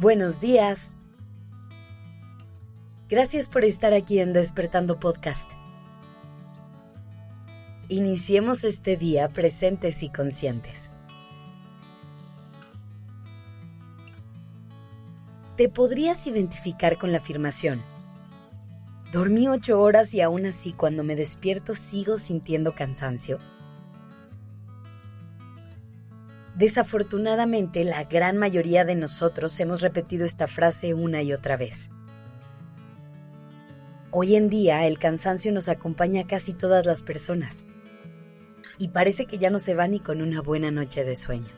Buenos días. Gracias por estar aquí en Despertando Podcast. Iniciemos este día presentes y conscientes. ¿Te podrías identificar con la afirmación? Dormí ocho horas y aún así cuando me despierto sigo sintiendo cansancio. Desafortunadamente, la gran mayoría de nosotros hemos repetido esta frase una y otra vez. Hoy en día el cansancio nos acompaña a casi todas las personas y parece que ya no se va ni con una buena noche de sueño.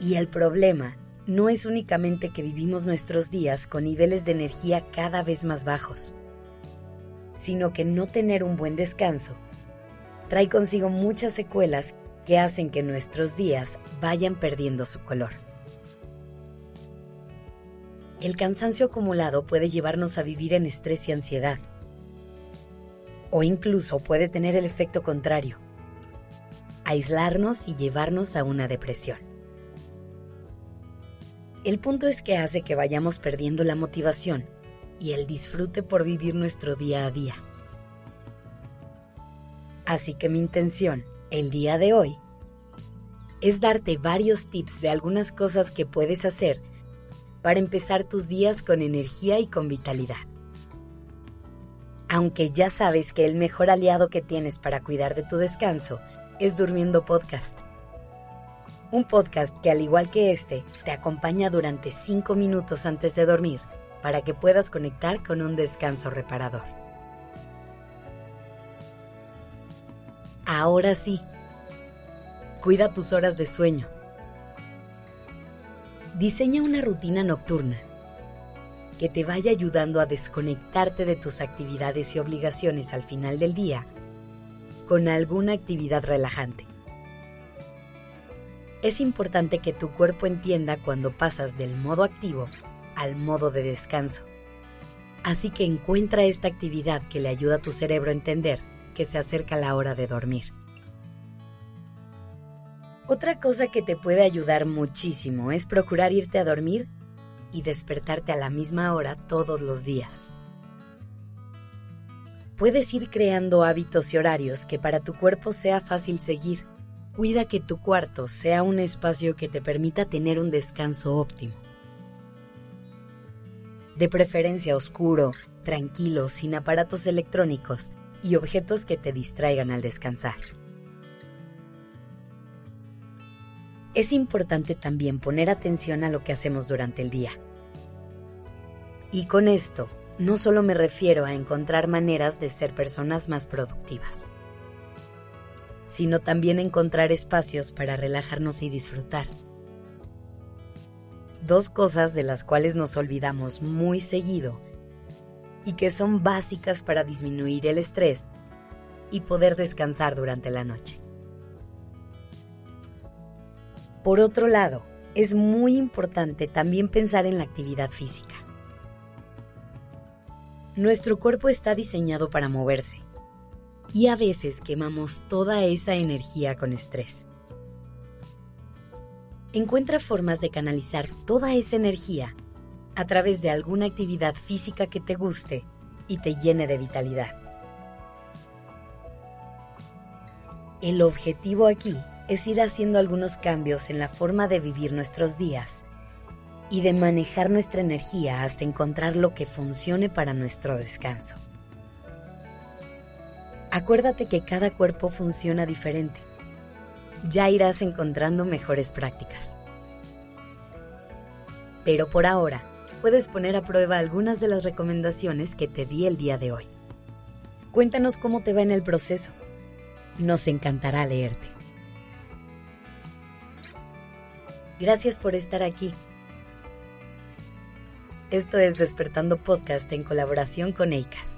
Y el problema no es únicamente que vivimos nuestros días con niveles de energía cada vez más bajos, sino que no tener un buen descanso trae consigo muchas secuelas que hacen que nuestros días vayan perdiendo su color. El cansancio acumulado puede llevarnos a vivir en estrés y ansiedad, o incluso puede tener el efecto contrario, aislarnos y llevarnos a una depresión. El punto es que hace que vayamos perdiendo la motivación y el disfrute por vivir nuestro día a día. Así que mi intención el día de hoy es darte varios tips de algunas cosas que puedes hacer para empezar tus días con energía y con vitalidad. Aunque ya sabes que el mejor aliado que tienes para cuidar de tu descanso es Durmiendo Podcast. Un podcast que al igual que este te acompaña durante 5 minutos antes de dormir para que puedas conectar con un descanso reparador. Ahora sí, cuida tus horas de sueño. Diseña una rutina nocturna que te vaya ayudando a desconectarte de tus actividades y obligaciones al final del día con alguna actividad relajante. Es importante que tu cuerpo entienda cuando pasas del modo activo al modo de descanso. Así que encuentra esta actividad que le ayuda a tu cerebro a entender que se acerca la hora de dormir. Otra cosa que te puede ayudar muchísimo es procurar irte a dormir y despertarte a la misma hora todos los días. Puedes ir creando hábitos y horarios que para tu cuerpo sea fácil seguir. Cuida que tu cuarto sea un espacio que te permita tener un descanso óptimo. De preferencia oscuro, tranquilo, sin aparatos electrónicos y objetos que te distraigan al descansar. Es importante también poner atención a lo que hacemos durante el día. Y con esto, no solo me refiero a encontrar maneras de ser personas más productivas, sino también encontrar espacios para relajarnos y disfrutar. Dos cosas de las cuales nos olvidamos muy seguido y que son básicas para disminuir el estrés y poder descansar durante la noche. Por otro lado, es muy importante también pensar en la actividad física. Nuestro cuerpo está diseñado para moverse y a veces quemamos toda esa energía con estrés. Encuentra formas de canalizar toda esa energía a través de alguna actividad física que te guste y te llene de vitalidad. El objetivo aquí es ir haciendo algunos cambios en la forma de vivir nuestros días y de manejar nuestra energía hasta encontrar lo que funcione para nuestro descanso. Acuérdate que cada cuerpo funciona diferente. Ya irás encontrando mejores prácticas. Pero por ahora, puedes poner a prueba algunas de las recomendaciones que te di el día de hoy. Cuéntanos cómo te va en el proceso. Nos encantará leerte. Gracias por estar aquí. Esto es Despertando Podcast en colaboración con ACAST.